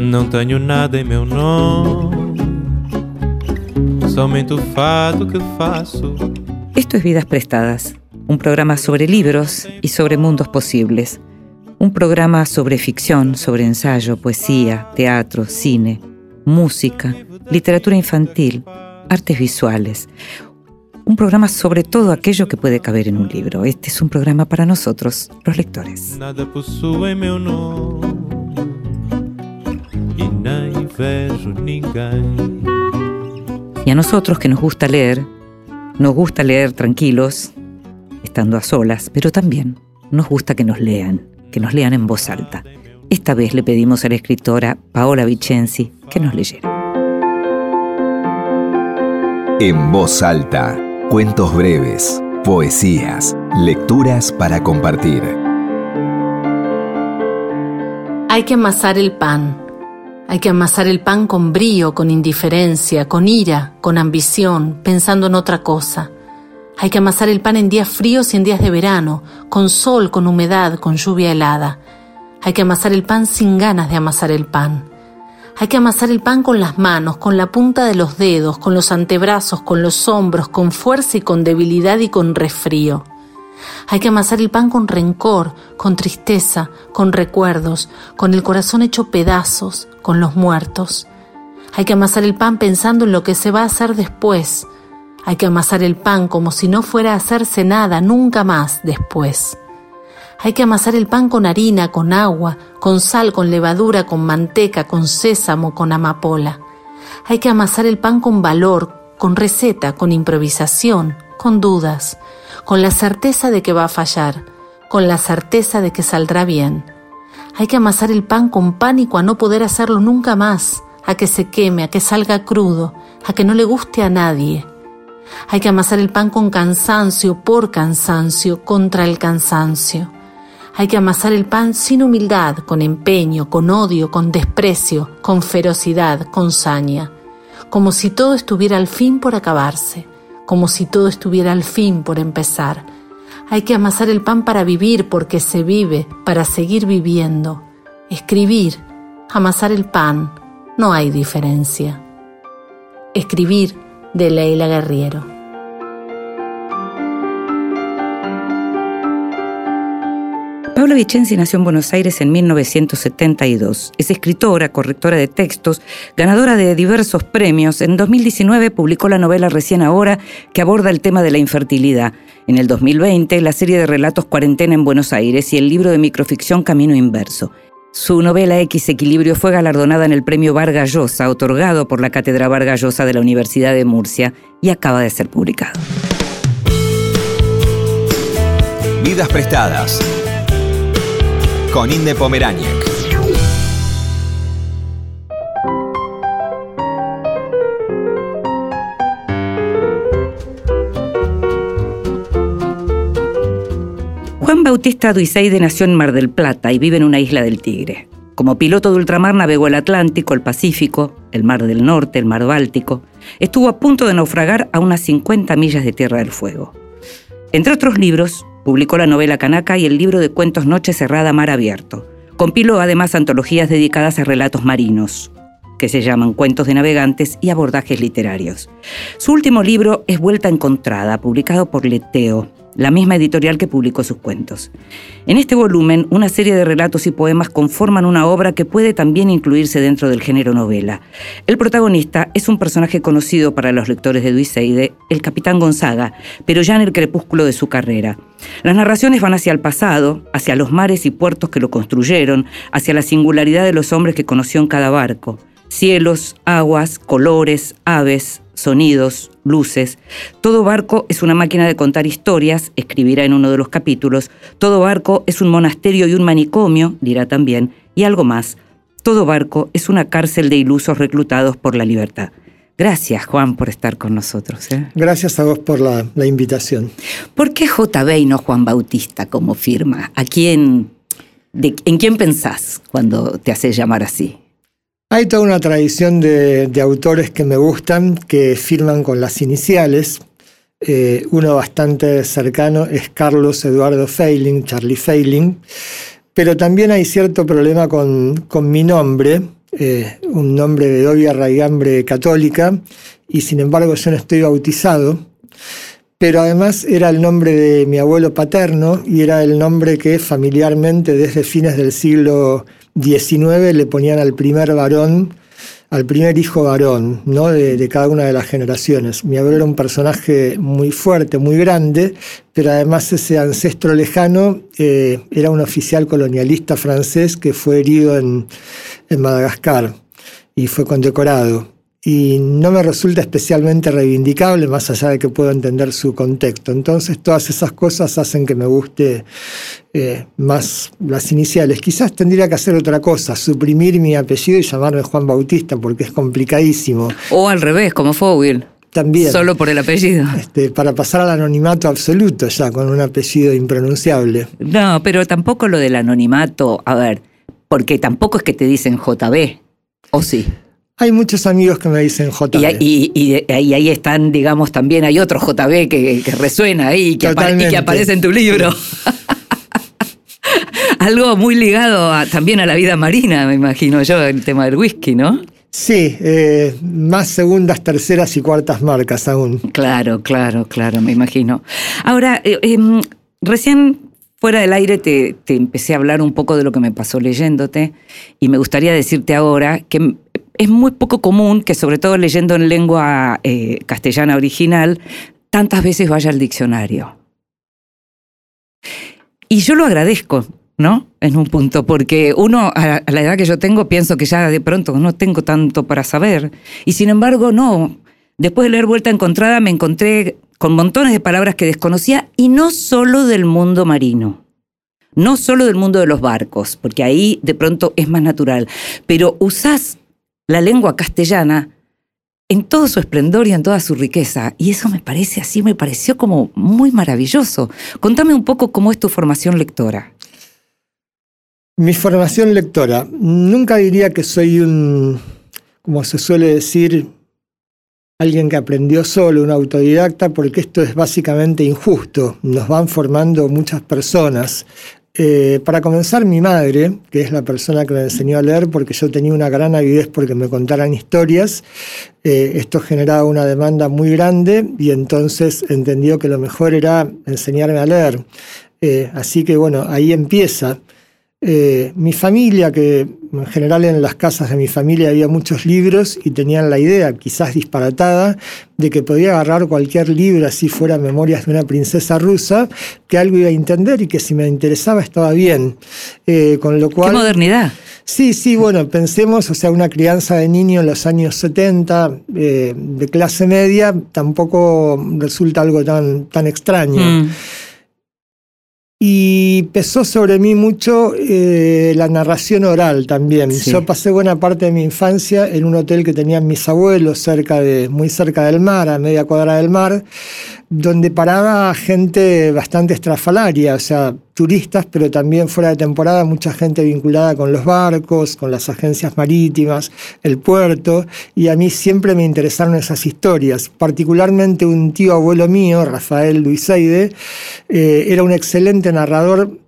Não tenho nada em meu nome, somente o fato que faço. Esto es Vidas Prestadas, un programa sobre libros y sobre mundos posibles. Un programa sobre ficción, sobre ensayo, poesía, teatro, cine, música, literatura infantil, artes visuales. Un programa sobre todo aquello que puede caber en un libro. Este es un programa para nosotros, los lectores. Nada possui meu nome e nem vejo ninguém. Y a nosotros que nos gusta leer, nos gusta leer tranquilos, estando a solas, pero también nos gusta que nos lean, que nos lean en voz alta. Esta vez le pedimos a la escritora Paola Vicenzi que nos leyera. En voz alta, cuentos breves, poesías, lecturas para compartir. Hay que amasar el pan. Hay que amasar el pan con brío, con indiferencia, con ira, con ambición, pensando en otra cosa. Hay que amasar el pan en días fríos y en días de verano, con sol, con humedad, con lluvia helada. Hay que amasar el pan sin ganas de amasar el pan. Hay que amasar el pan con las manos, con la punta de los dedos, con los antebrazos, con los hombros, con fuerza y con debilidad y con resfrío. Hay que amasar el pan con rencor, con tristeza, con recuerdos, con el corazón hecho pedazos, con los muertos. Hay que amasar el pan pensando en lo que se va a hacer después. Hay que amasar el pan como si no fuera a hacerse nada nunca más después. Hay que amasar el pan con harina, con agua, con sal, con levadura, con manteca, con sésamo, con amapola. Hay que amasar el pan con valor, con receta, con improvisación, con dudas, con la certeza de que va a fallar, con la certeza de que saldrá bien. Hay que amasar el pan con pánico a no poder hacerlo nunca más, a que se queme, a que salga crudo, a que no le guste a nadie. Hay que amasar el pan con cansancio, por cansancio, contra el cansancio. Hay que amasar el pan sin humildad, con empeño, con odio, con desprecio, con ferocidad, con saña, como si todo estuviera al fin por acabarse, como si todo estuviera al fin por empezar. Hay que amasar el pan para vivir, porque se vive, para seguir viviendo. Escribir, amasar el pan, no hay diferencia. Escribir de Leila Guerriero. Paula Vicenzi nació en Buenos Aires en 1972. Es escritora, correctora de textos, ganadora de diversos premios. En 2019 publicó la novela Recién Ahora, que aborda el tema de la infertilidad. En el 2020, la serie de relatos Cuarentena en Buenos Aires y el libro de microficción Camino Inverso. Su novela X Equilibrio fue galardonada en el premio Vargas Llosa, otorgado por la Cátedra Vargas Llosa de la Universidad de Murcia, y acaba de ser publicado. Vidas prestadas con Inde Pomeráñez. Juan Bautista Duiseide nació en Mar del Plata y vive en una isla del Tigre. Como piloto de ultramar navegó el Atlántico, el Pacífico, el Mar del Norte, el Mar Báltico. Estuvo a punto de naufragar a unas 50 millas de Tierra del Fuego. Entre otros libros, publicó la novela Canaca y el libro de cuentos Noche Cerrada, Mar Abierto. Compiló además antologías dedicadas a relatos marinos, que se llaman Cuentos de Navegantes y Abordajes Literarios. Su último libro es Vuelta Encontrada, publicado por Leteo, la misma editorial que publicó sus cuentos. En este volumen, una serie de relatos y poemas conforman una obra que puede también incluirse dentro del género novela. El protagonista es un personaje conocido para los lectores de Duiseide, el capitán Gonzaga, pero ya en el crepúsculo de su carrera. Las narraciones van hacia el pasado, hacia los mares y puertos que lo construyeron, hacia la singularidad de los hombres que conoció en cada barco. Cielos, aguas, colores, aves, sonidos, luces. Todo barco es una máquina de contar historias, escribirá en uno de los capítulos. Todo barco es un monasterio y un manicomio, dirá también, y algo más. Todo barco es una cárcel de ilusos reclutados por la libertad. Gracias, Juan, por estar con nosotros. ¿eh? Gracias a vos por la, la invitación. ¿Por qué JB y no Juan Bautista como firma? ¿A quién ¿En quién pensás cuando te haces llamar así? Hay toda una tradición de, autores que me gustan, que firman con las iniciales. Eh, uno bastante cercano es Carlos Eduardo Feiling, Charlie Feiling. Pero también hay cierto problema con, mi nombre, eh, un nombre de doble raigambre católica, y sin embargo yo no estoy bautizado pero además era el nombre de mi abuelo paterno y era el nombre que familiarmente desde fines del siglo XIX le ponían al primer varón, al primer hijo varón, ¿no? de, cada una de las generaciones. Mi abuelo era un personaje muy fuerte, muy grande, pero además ese ancestro lejano eh, era un oficial colonialista francés que fue herido en, en Madagascar y fue condecorado y no me resulta especialmente reivindicable, más allá de que puedo entender su contexto. Entonces todas esas cosas hacen que me guste eh, más las iniciales. Quizás tendría que hacer otra cosa, suprimir mi apellido y llamarme Juan Bautista, porque es complicadísimo. O al revés, como Fowell. También. Solo por el apellido. Este, para pasar al anonimato absoluto ya, con un apellido impronunciable. No, pero tampoco lo del anonimato, a ver, porque tampoco es que te dicen JB, ¿o sí? Hay muchos amigos que me dicen JB. Y, y, ahí están, digamos, también hay otro JB que, resuena ahí que y que aparece en tu libro. Algo muy ligado también a la vida marina, me imagino yo, el tema del whisky, ¿no? Sí, eh, más segundas, terceras y cuartas marcas aún. Claro, claro, claro, me imagino. Ahora, eh, em, recién fuera del aire te, te, empecé a hablar un poco de lo que me pasó leyéndote y me gustaría decirte ahora que es muy poco común que, sobre todo leyendo en lengua eh, castellana original, tantas veces vaya al diccionario. Y yo lo agradezco, ¿no? En un punto, porque uno, a la edad que yo tengo, pienso que ya de pronto no tengo tanto para saber. Y sin embargo, no. Después de leer Vuelta Encontrada me encontré con montones de palabras que desconocía y no solo del mundo marino. No solo del mundo de los barcos, porque ahí de pronto es más natural, pero usás la lengua castellana en todo su esplendor y en toda su riqueza. Y eso me parece así, me pareció como muy maravilloso. Contame un poco cómo es tu formación lectora. Mi formación lectora. Nunca diría que soy un, como se suele decir, alguien que aprendió solo, un autodidacta, porque esto es básicamente injusto. Nos van formando muchas personas. Eh, para comenzar, mi madre, que es la persona que me enseñó a leer, porque yo tenía una gran avidez porque me contaran historias, eh, esto generaba una demanda muy grande y entonces entendió que lo mejor era enseñarme a leer. Eh, así que bueno, ahí empieza. Eh, mi familia, que en general en las casas de mi familia había muchos libros y tenían la idea, quizás disparatada, de que podía agarrar cualquier libro, así fuera Memorias de una princesa rusa, que algo iba a entender y que si me interesaba estaba bien. Eh, con lo cual, ¡Qué modernidad! Sí, sí, bueno, pensemos, o sea, una crianza de niño en los años 70 eh, de clase media tampoco resulta algo tan, tan extraño. Mm. Y pesó sobre mí mucho eh, la narración oral también. Yo pasé buena parte de mi infancia en un hotel que tenían mis abuelos, cerca de, muy cerca del mar, a media cuadra del mar, donde paraba gente bastante estrafalaria, o sea, turistas, pero también fuera de temporada mucha gente vinculada con los barcos, con las agencias marítimas, el puerto, y a mí siempre me interesaron esas historias. Particularmente un tío abuelo mío, Rafael Luiseide, eh, era un excelente narrador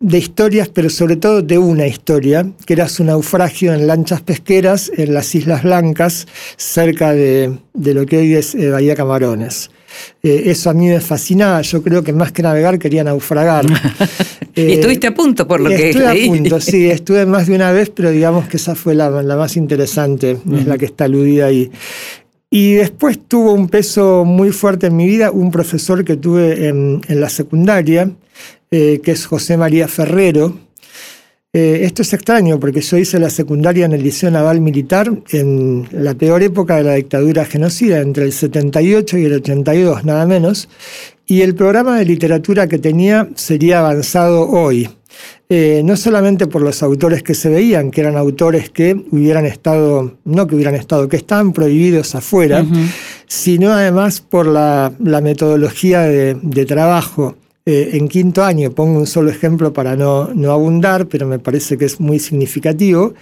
de historias, pero sobre todo de una historia, que era su naufragio en lanchas pesqueras en las Islas Blancas, cerca de, lo que hoy es eh, Bahía Camarones. Eh, eso a mí me fascinaba. Yo creo que más que navegar quería naufragar. y estuviste a punto, por lo que Estuve a punto, sí. Estuve más de una vez, pero digamos que esa fue la, más interesante, es la que está aludida ahí. Y después tuvo un peso muy fuerte en mi vida un profesor que tuve en, la secundaria, eh, que es José María Ferrero, eh, esto es extraño porque yo hice la secundaria en el Liceo Naval Militar en la peor época de la dictadura genocida, entre el 78 y el 82, nada menos, y el programa de literatura que tenía sería avanzado hoy. Eh, no solamente por los autores que se veían, que eran autores que hubieran estado, no que hubieran estado, que estaban prohibidos afuera, sino además por la, metodología de trabajo eh, en quinto año, pongo un solo ejemplo para no, no abundar, pero me parece que es muy significativo,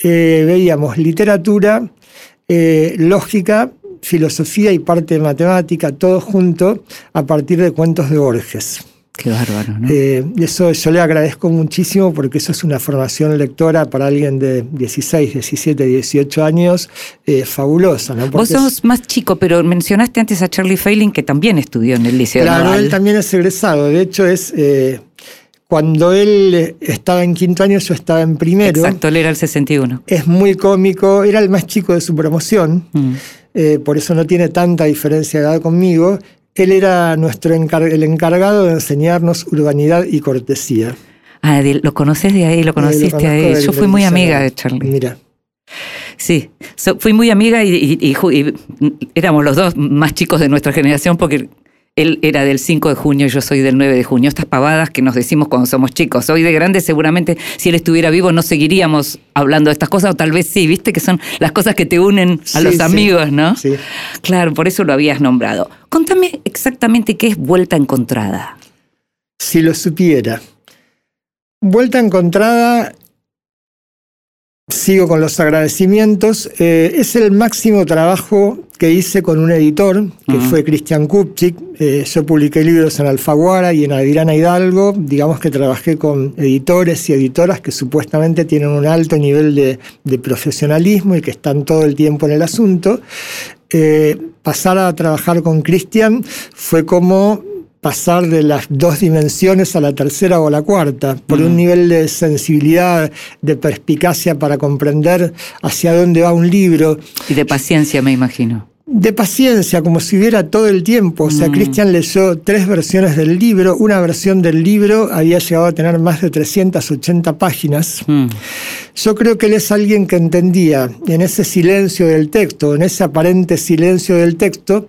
eh, veíamos literatura, eh, lógica, filosofía y parte de matemática, todo junto a partir de cuentos de Borges. Qué bárbaro, ¿no? Eh, eso yo le agradezco muchísimo porque eso es una formación lectora para alguien de 16, 17, 18 años eh, fabulosa. ¿no? Vos sos más chico, pero mencionaste antes a Charlie Failing que también estudió en el Liceo Claro, Naval. él también es egresado. De hecho, es eh, cuando él estaba en quinto año, yo estaba en primero. Exacto, él era el 61. Es muy cómico, era el más chico de su promoción, Mm. eh, por eso no tiene tanta diferencia de edad conmigo. Él era nuestro encar- el encargado de enseñarnos urbanidad y cortesía. Ah, lo conoces de ahí, lo Eh, conociste conozco ahí. Yo fui muy amiga de Charlie. Mira. Sí, So- fui muy amiga y, y- y ju- y éramos los dos más chicos de nuestra generación porque él era del 5 de junio y yo soy del 9 de junio. Estas pavadas que nos decimos cuando somos chicos. Hoy de grande seguramente si él estuviera vivo no seguiríamos hablando de estas cosas o tal vez sí, viste que son las cosas que te unen a Sí, los sí. amigos, ¿no? Sí. Claro, por eso lo habías nombrado. Contame exactamente qué es Vuelta Encontrada. Si lo supiera. Vuelta encontrada, sigo con los agradecimientos. eh, es el máximo trabajo que hice con un editor, que fue Cristian Kupchik. Eh, yo publiqué libros en Alfaguara y en Adriana Hidalgo. Digamos que trabajé con editores y editoras que supuestamente tienen un alto nivel de, de profesionalismo y que están todo el tiempo en el asunto. Eh, pasar a trabajar con Cristian fue como pasar de las dos dimensiones a la tercera o a la cuarta, por un nivel de sensibilidad, de perspicacia para comprender hacia dónde va un libro, Y de paciencia, me imagino. de paciencia, como si hubiera todo el tiempo. O sea, Cristian leyó tres versiones del libro, una versión del libro había llegado a tener más de 380 páginas. Mm. Yo creo que él es alguien que entendía en ese silencio del texto, en ese aparente silencio del texto,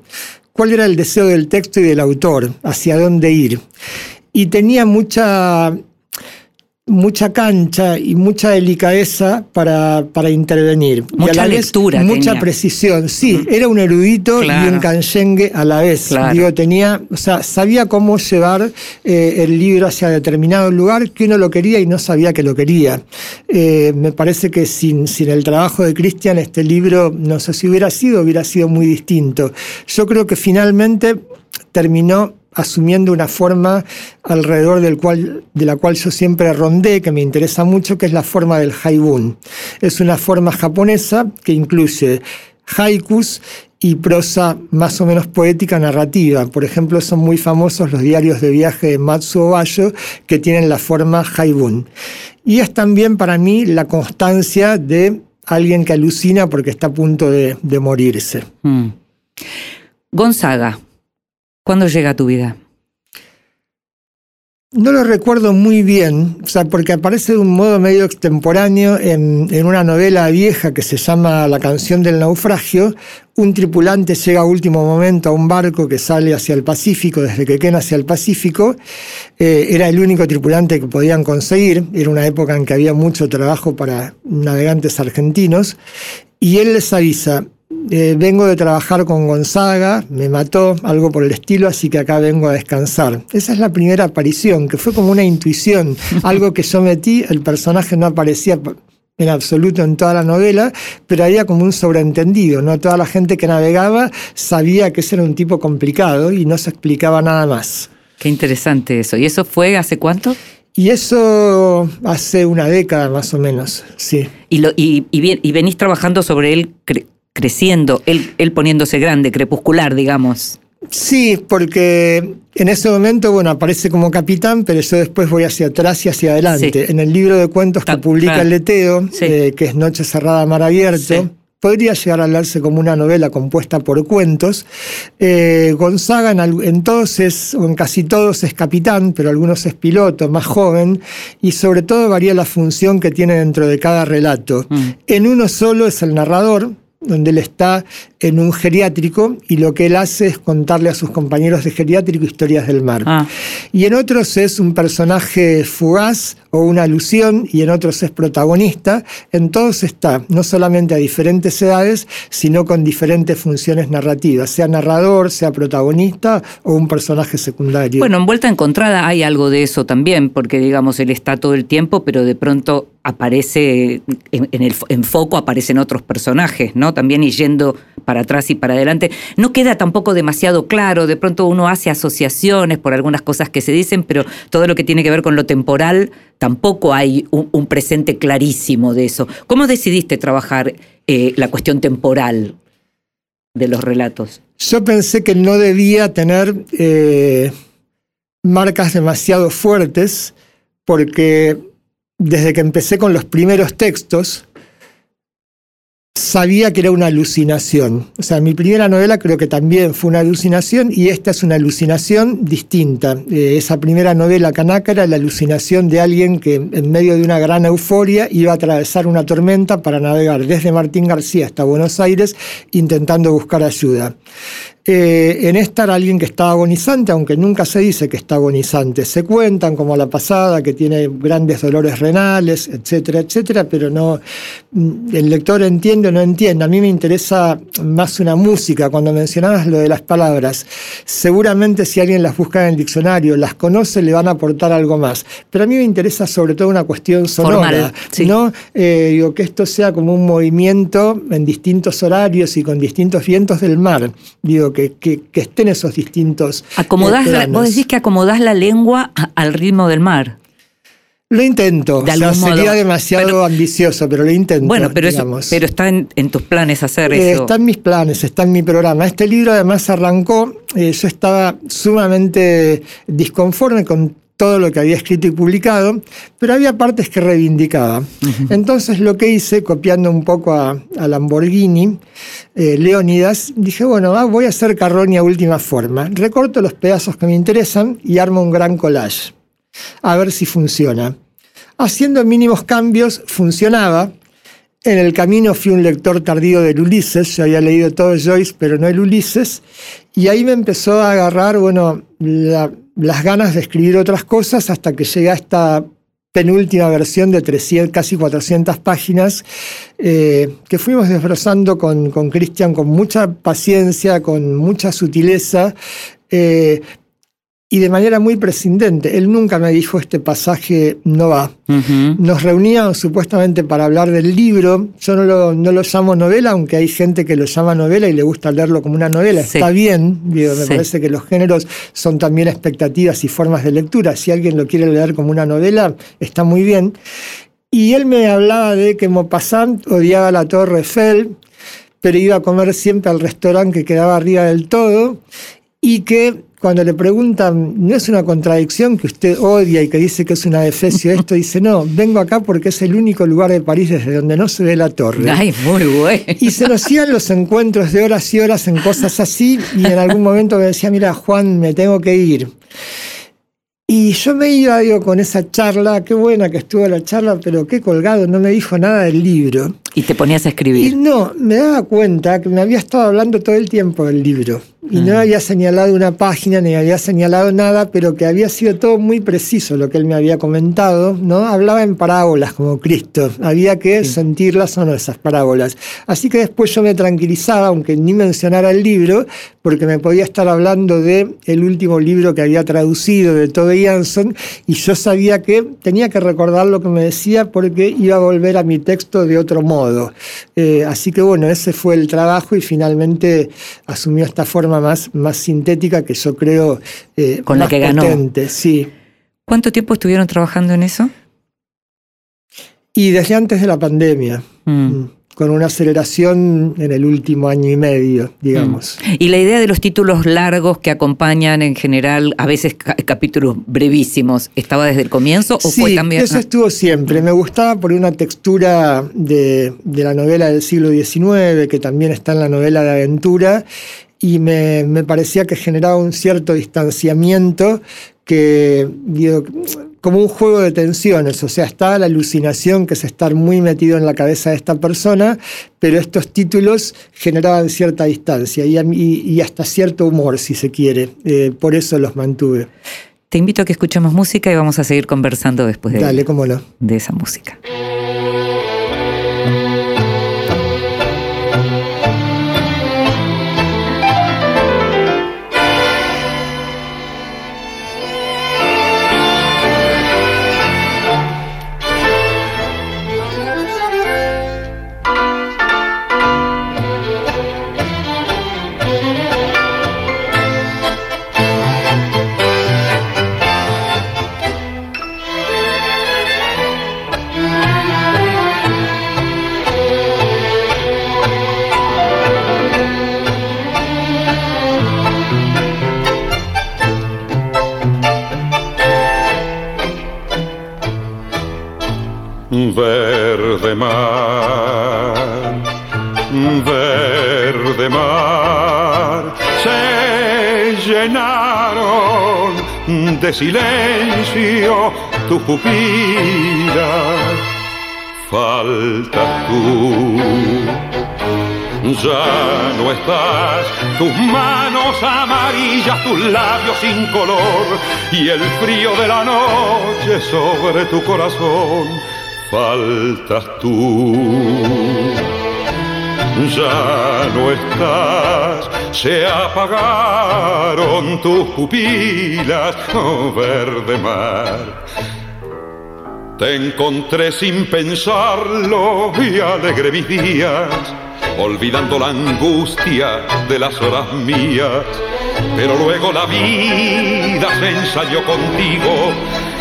cuál era el deseo del texto y del autor, hacia dónde ir. Y tenía mucha, mucha cancha y mucha delicadeza para, para intervenir. y Mucha a la vez lectura Mucha tenía. precisión. Sí, era un erudito y un canchengue a la vez. Claro. Digo, tenía, o sea, sabía cómo llevar eh, el libro hacia determinado lugar que uno lo quería y no sabía que lo quería. Eh, me parece que sin, sin el trabajo de Cristian, este libro, no sé si hubiera sido, hubiera sido muy distinto. Yo creo que finalmente terminó asumiendo una forma alrededor del cual, de la cual yo siempre rondé, que me interesa mucho, que es la forma del haibun. Es una forma japonesa que incluye haikus y prosa más o menos poética narrativa. Por ejemplo, son muy famosos los diarios de viaje de Matsuo Bayo que tienen la forma haibun. Y es también para mí la constancia de alguien que alucina porque está a punto de, morirse. Mm. Gonzaga, ¿cuándo llega a tu vida? No lo recuerdo muy bien, o sea, porque aparece de un modo medio extemporáneo en, una novela vieja que se llama La canción del naufragio. Un tripulante llega a último momento a un barco que sale hacia el Pacífico, desde Quequén hacia el Pacífico. Eh, era el único tripulante que podían conseguir. Era una época en que había mucho trabajo para navegantes argentinos. Y él les avisa, eh, vengo de trabajar con Gonzaga, me mató, algo por el estilo, así que acá vengo a descansar. Esa es la primera aparición, que fue como una intuición, algo que yo metí, el personaje no aparecía en absoluto en toda la novela, pero había como un sobreentendido, ¿no? Toda la gente que navegaba sabía que ese era un tipo complicado y no se explicaba nada más. Qué interesante eso. ¿Y eso fue hace cuánto? Y eso hace una década más o menos, sí. Y, lo, y, y bien- y venís trabajando sobre él creciendo, él, él poniéndose grande, crepuscular, digamos. Sí, porque en ese momento, bueno, aparece como capitán, pero yo después voy hacia atrás y hacia adelante. Sí. En el libro de cuentos que publica claro. el Leteo, Sí. eh, que es Noche Cerrada, Mar Abierto, Sí. podría llegar a hablarse como una novela compuesta por cuentos. Eh, Gonzaga en, al- en todos es, o en casi todos es capitán, pero algunos es piloto, más joven, y sobre todo varía la función que tiene dentro de cada relato. Mm. En uno solo es el narrador, donde él está en un geriátrico y lo que él hace es contarle a sus compañeros de geriátrico historias del mar. Ah. Y en otros es un personaje fugaz o una alusión y en otros es protagonista. En todos está, no solamente a diferentes edades, sino con diferentes funciones narrativas, sea narrador, sea protagonista o un personaje secundario. Bueno, en Vuelta Encontrada hay algo de eso también, porque digamos, él está todo el tiempo, pero de pronto aparece, en, en el en foco aparecen otros personajes, ¿no? También y yendo para atrás y para adelante. No queda tampoco demasiado claro, de pronto uno hace asociaciones por algunas cosas que se dicen, pero todo lo que tiene que ver con lo temporal, tampoco hay un, presente clarísimo de eso. ¿Cómo decidiste trabajar eh, la cuestión temporal de los relatos? Yo pensé que no debía tener eh, marcas demasiado fuertes, porque desde que empecé con los primeros textos, sabía que era una alucinación. O sea, mi primera novela creo que también fue una alucinación y esta es una alucinación distinta. Eh, esa primera novela, Canaca, era la alucinación de alguien que en medio de una gran euforia iba a atravesar una tormenta para navegar desde Martín García hasta Buenos Aires intentando buscar ayuda. Eh, en esta era alguien que estaba agonizante, aunque nunca se dice que está agonizante. Se cuentan, como la pasada, que tiene grandes dolores renales, etcétera, etcétera, pero no, mm, el lector entiende o no entiende. A mí me interesa más una música. Cuando mencionabas lo de las palabras, seguramente si alguien las busca en el diccionario, las conoce, le van a aportar algo más. Pero a mí me interesa sobre todo una cuestión sonora, Formal, sí. ¿no? Eh, digo, que esto sea como un movimiento en distintos horarios y con distintos vientos del mar. Digo, que, que, que estén esos distintos. Acomodás eh, la- planos. vos decís que acomodás la lengua al ritmo del mar. Lo intento. De o sea, algún sería modo. demasiado ambicioso, pero lo intento. Bueno, pero, eso, digamos. pero está en, en tus planes hacer Eh, eso. está en mis planes, está en mi programa. Este libro además arrancó, eh, yo estaba sumamente disconforme con todo lo que había escrito y publicado, pero había partes que reivindicaba. Entonces lo que hice, copiando un poco a, a Lamborghini, eh, Leónidas, dije, bueno, ah, voy a hacer Carroña última forma. Recorto los pedazos que me interesan y armo un gran collage. A ver si funciona. Haciendo mínimos cambios, funcionaba. En el camino fui un lector tardío del Ulises, yo había leído todo Joyce, pero no el Ulises, y ahí me empezó a agarrar, bueno, la- las ganas de escribir otras cosas hasta que llegué a esta penúltima versión de 300, casi 400 páginas, eh, que fuimos desbrozando con con Cristian con mucha paciencia, con mucha sutileza, eh, y de manera muy prescindente. Él nunca me dijo este pasaje no va. Nos reuníamos supuestamente para hablar del libro. Yo no lo, no lo llamo novela, aunque hay gente que lo llama novela y le gusta leerlo como una novela. Sí. Está bien, digo, me Sí. parece que los géneros son también expectativas y formas de lectura. Si alguien lo quiere leer como una novela, está muy bien. Y él me hablaba de que Maupassant odiaba la Torre Eiffel, pero iba a comer siempre al restaurante que quedaba arriba del todo y que cuando le preguntan, ¿no es una contradicción que usted odia y que dice que es una defecio esto? Dice, no, vengo acá porque es el único lugar de París desde donde no se ve la torre. Ay, muy bueno. Y se nos iban los encuentros de horas y horas en cosas así, y en algún momento me decía, mira, Juan, me tengo que ir. Y yo me iba, digo, con esa charla, qué buena que estuvo la charla, pero qué colgado, no me dijo nada del libro. Y te ponías a Y escribir. no, me daba cuenta que me había estado hablando todo el tiempo del libro. Y no había señalado una página, ni había señalado nada, pero que había sido todo muy preciso lo que él me había comentado, ¿no? Hablaba en parábolas como Cristo. Había que sentirlas o no esas parábolas. Así que después yo me tranquilizaba, aunque ni mencionara el libro, porque me podía estar hablando de el último libro que había traducido de Tove Jansson, y yo sabía que tenía que recordar lo que me decía porque iba a volver a mi texto de otro modo. Eh, así que bueno, ese fue el trabajo y finalmente asumió esta forma más, más sintética que yo creo eh, Con la que ganó. sí. ¿Cuánto tiempo estuvieron trabajando en eso? Y desde antes de la pandemia, Mm. Mm, con una aceleración en el último año y medio, digamos. Y la idea de los títulos largos que acompañan en general, a veces ca- capítulos brevísimos, ¿estaba desde el comienzo o sí, fue también? eso estuvo siempre. Me gustaba por una textura de, de la novela del siglo XIX, que también está en la novela de aventura, y me, me parecía que generaba un cierto distanciamiento que digo, como un juego de tensiones, o sea, está la alucinación que es estar muy metido en la cabeza de esta persona, pero estos títulos generaban cierta distancia y, hasta cierto humor, si se quiere, eh, por eso los mantuve. Te invito a que escuchemos música y vamos a seguir conversando después de, Dale, cómo no. de esa música. Se llenaron de silencio tus pupilas. Falta tú, ya no estás, tus manos amarillas, tus labios sin color y el frío de la noche sobre tu corazón faltas tú. Ya no estás, se apagaron tus pupilas, oh verde mar. Te encontré sin pensarlo y alegre mis días, olvidando la angustia de las horas mías. Pero luego la vida se ensayó contigo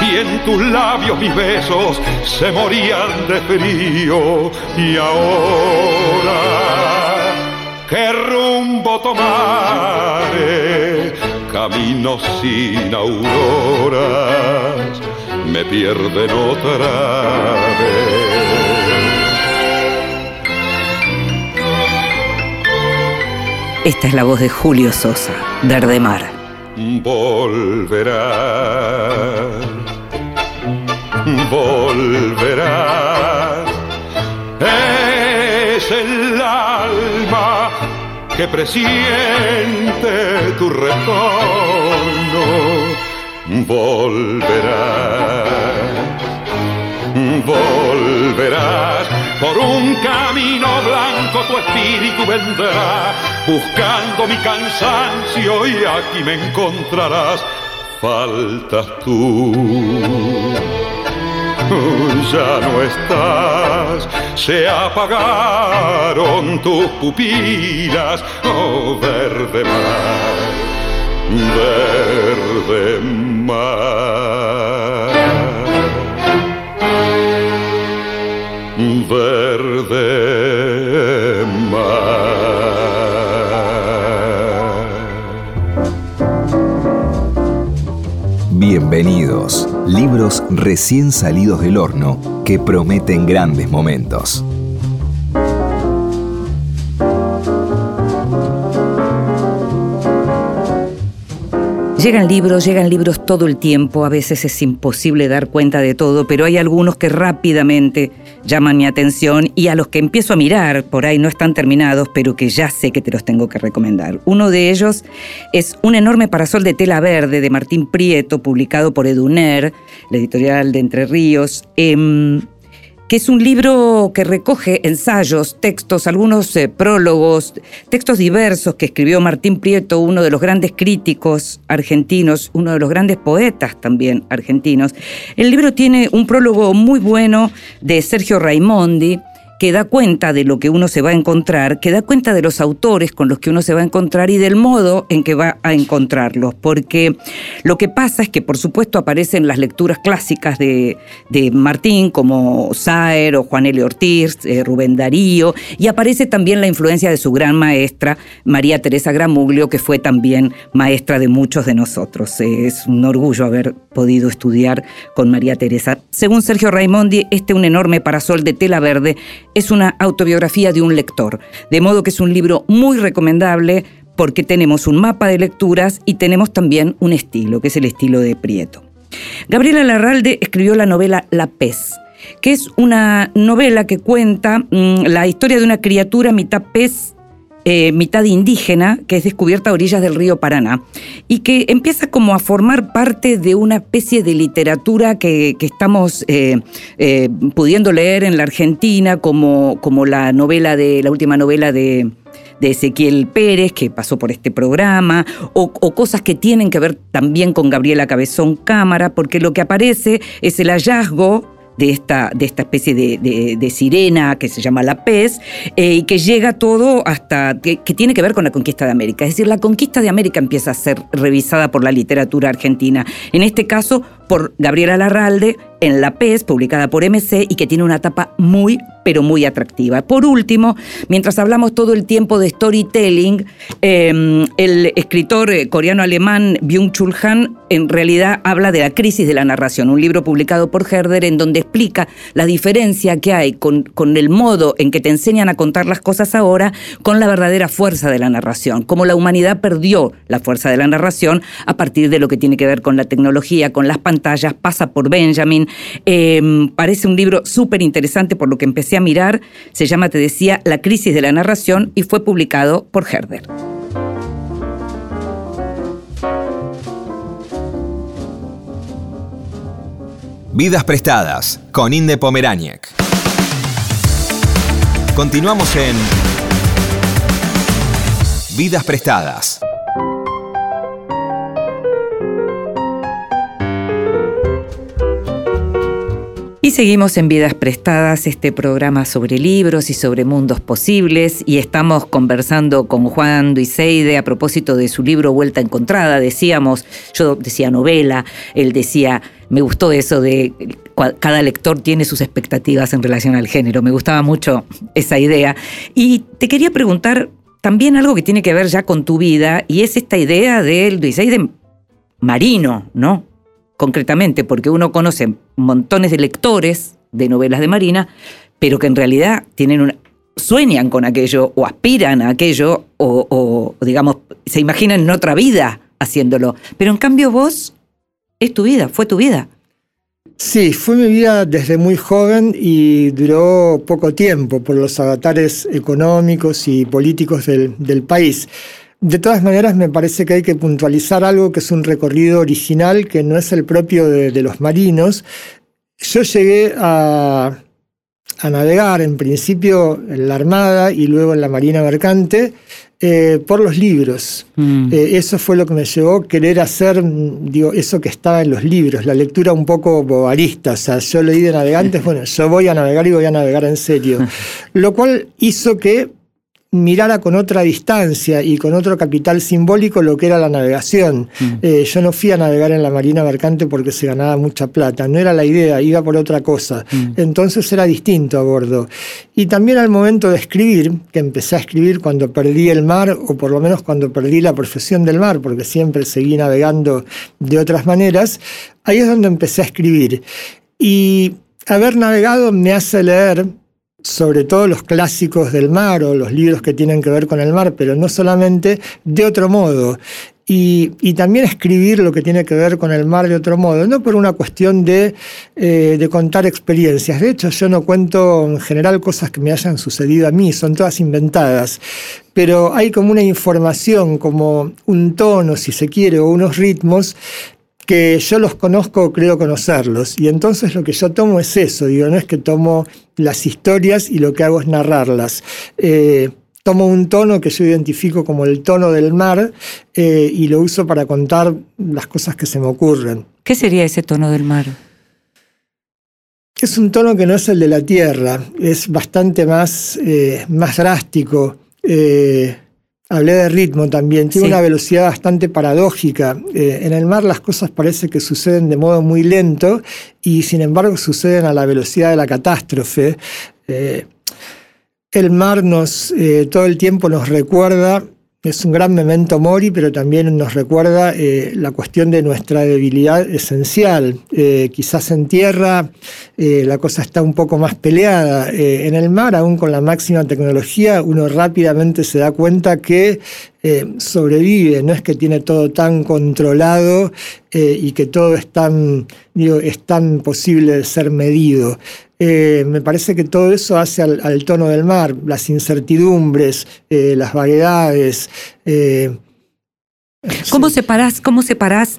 y en tus labios mis besos se morían de frío y ahora qué rumbo tomar caminos sin auroras me pierden otra vez Esta es la voz de Julio Sosa, Verde Mar. Volverás volverás. Es el que presiente tu retorno. Volverás, volverás. Por un camino blanco tu espíritu vendrá, buscando mi cansancio y aquí me encontrarás. Faltas tú ya no estás, se apagaron tus pupilas, oh verde mar, verde mar, verde Bienvenidos, libros recién salidos del horno que prometen grandes momentos. Llegan libros, llegan libros todo el tiempo, a veces es imposible dar cuenta de todo, pero hay algunos que rápidamente llaman mi atención y a los que empiezo a mirar, por ahí no están terminados, pero que ya sé que te los tengo que recomendar. Uno de ellos es Un enorme parasol de tela verde de Martín Prieto, publicado por Eduner, la editorial de Entre Ríos. Em, que es un libro que recoge ensayos, textos, algunos eh, prólogos, textos diversos que escribió Martín Prieto, uno de los grandes críticos argentinos, uno de los grandes poetas también argentinos. El libro tiene un prólogo muy bueno de Sergio Raimondi, que da cuenta de lo que uno se va a encontrar, que da cuenta de los autores con los que uno se va a encontrar y del modo en que va a encontrarlos. Porque lo que pasa es que, por supuesto, aparecen las lecturas clásicas de, Martín, como Saer o Juan L. Ortiz, eh, Rubén Darío, y aparece también la influencia de su gran maestra, María Teresa Gramuglio, que fue también maestra de muchos de nosotros. es un orgullo haber podido estudiar con María Teresa. Según Sergio Raimondi, este un enorme parasol de tela verde es una autobiografía de un lector, de modo que es un libro muy recomendable porque tenemos un mapa de lecturas y tenemos también un estilo, que es el estilo de Prieto. Gabriela Larralde escribió la novela La Pez, que es una novela que cuenta mm, la historia de una criatura mitad pez eh, mitad indígena, que es descubierta a orillas del río Paraná, y que empieza como a formar parte de una especie de literatura que, estamos eh, eh, pudiendo leer en la Argentina, como, como la novela de, la última novela de, Ezequiel Pérez, que pasó por este programa, o, cosas que tienen que ver también con Gabriela Cabezón Cámara, porque lo que aparece es el hallazgo de esta, de esta especie de, sirena que se llama la pez, eh, y que llega todo hasta, que, tiene que ver con la conquista de América. Es decir, la conquista de América empieza a ser revisada por la literatura argentina. En este caso, por Gabriela Larralde en La Pez, publicada por MC y que tiene una tapa muy, pero muy atractiva. Por último, mientras hablamos todo el tiempo de storytelling, em, el escritor eh, coreano-alemán Byung-Chul Han en realidad habla de la crisis de la narración, un libro publicado por Herder en donde explica la diferencia que hay con, con el modo en que te enseñan a contar las cosas ahora con la verdadera fuerza de la narración, cómo la humanidad perdió la fuerza de la narración a partir de lo que tiene que ver con la tecnología, con las pantallas, pasa por Benjamin. Em, parece un libro súper interesante por lo que empecé a mirar. Se llama, te decía, La crisis de la narración y fue publicado por Herder. Vidas prestadas con Inde Pomeráñez. Continuamos en Vidas prestadas. Y seguimos en Vidas Prestadas, este programa sobre libros y sobre mundos posibles, y estamos conversando con Juan Duiseide a propósito de su libro Vuelta Encontrada. Decíamos, yo decía novela, él decía, me gustó eso de cada lector tiene sus expectativas en relación al género, me gustaba mucho esa idea. Y te quería preguntar también algo que tiene que ver ya con tu vida, y es esta idea del Duiseide marino, ¿no? Concretamente, porque uno conoce montones de lectores de novelas de Marina, pero que en realidad tienen sueñan con aquello o aspiran a aquello o, digamos, se imaginan en otra vida haciéndolo. Pero en cambio vos, es tu vida, fue tu vida. Sí, fue mi vida desde muy joven y duró poco tiempo por los avatares económicos y políticos del, del país. De todas maneras, me parece que hay que puntualizar algo que es un recorrido original que no es el propio de, los marinos. Yo llegué a, navegar en principio en la Armada y luego en la Marina Mercante eh, por los libros. Mm. Eh, eso fue lo que me llevó a querer hacer digo, eso que estaba en los libros, la lectura un poco bobarista. O sea, yo leí de navegantes, bueno, yo voy a navegar y voy a navegar en serio. Lo cual hizo que mirara con otra distancia y con otro capital simbólico lo que era la navegación. Mm. Eh, yo no fui a navegar en la Marina Mercante porque se ganaba mucha plata, no era la idea, iba por otra cosa. Mm. Entonces era distinto a bordo. Y también al momento de escribir, que empecé a escribir cuando perdí el mar, o por lo menos cuando perdí la profesión del mar, porque siempre seguí navegando de otras maneras, ahí es donde empecé a escribir. Y haber navegado me hace leer sobre todo los clásicos del mar o los libros que tienen que ver con el mar, pero no solamente, de otro modo. Y, también escribir lo que tiene que ver con el mar de otro modo, no por una cuestión de, eh, de, contar experiencias. De hecho, yo no cuento en general cosas que me hayan sucedido a mí, son todas inventadas. Pero hay como una información, como un tono, si se quiere, o unos ritmos que yo los conozco, creo conocerlos. Y entonces lo que yo tomo es eso, digo, no es que tomo las historias y lo que hago es narrarlas. Eh, tomo un tono que yo identifico como el tono del mar eh, y lo uso para contar las cosas que se me ocurren. ¿Qué sería ese tono del mar? Es un tono que no es el de la tierra, es bastante más, eh, más drástico. Hablé de ritmo también, tiene una velocidad bastante paradójica. Eh, en el mar las cosas parece que suceden de modo muy lento y sin embargo suceden a la velocidad de la catástrofe. Eh, el mar nos, eh, todo el tiempo nos recuerda es un gran memento mori, pero también nos recuerda eh, la cuestión de nuestra debilidad esencial. Eh, quizás en tierra eh, la cosa está un poco más peleada. en el mar, aún con la máxima tecnología, uno rápidamente se da cuenta que sobrevive, no es que tiene todo tan controlado y que todo es tan, digo, es tan posible de ser medido. Eh, me parece que todo eso hace al, tono del mar, las incertidumbres, eh, las vaguedades. Eh, ¿Cómo, separás, ¿Cómo separás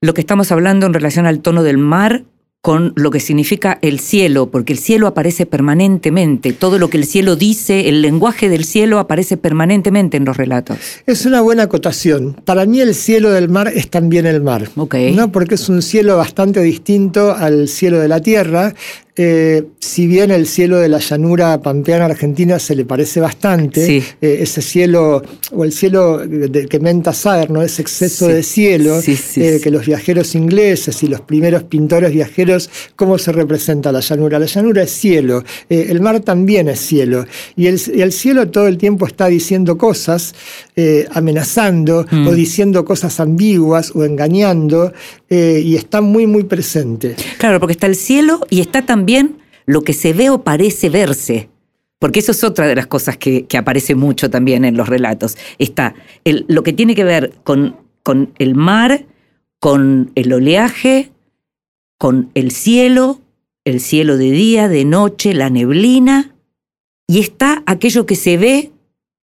lo que estamos hablando en relación al tono del mar con lo que significa el cielo, porque el cielo aparece permanentemente, todo lo que el cielo dice, el lenguaje del cielo aparece permanentemente en los relatos. Es una buena acotación. Para mí el cielo del mar es también el mar, okay. ¿no? porque es un cielo bastante distinto al cielo de la tierra, eh, si bien el cielo de la llanura pampeana argentina se le parece bastante, eh, ese cielo, o el cielo de, que menta Saer, ¿no? ese exceso de cielo, eh, que los viajeros ingleses y los primeros pintores viajeros, ¿cómo se representa la llanura? La llanura es cielo, el mar también es cielo, y el, cielo todo el tiempo está diciendo cosas, amenazando, o mm. diciendo cosas ambiguas, o engañando, y está muy, muy presente. Claro, porque está el cielo y está también lo que se ve o parece verse. Porque eso es otra de las cosas que, aparece mucho también en los relatos. Está lo que tiene que ver con, con el mar, con el oleaje, con el cielo, el cielo de día, de noche, la neblina, y está aquello que se ve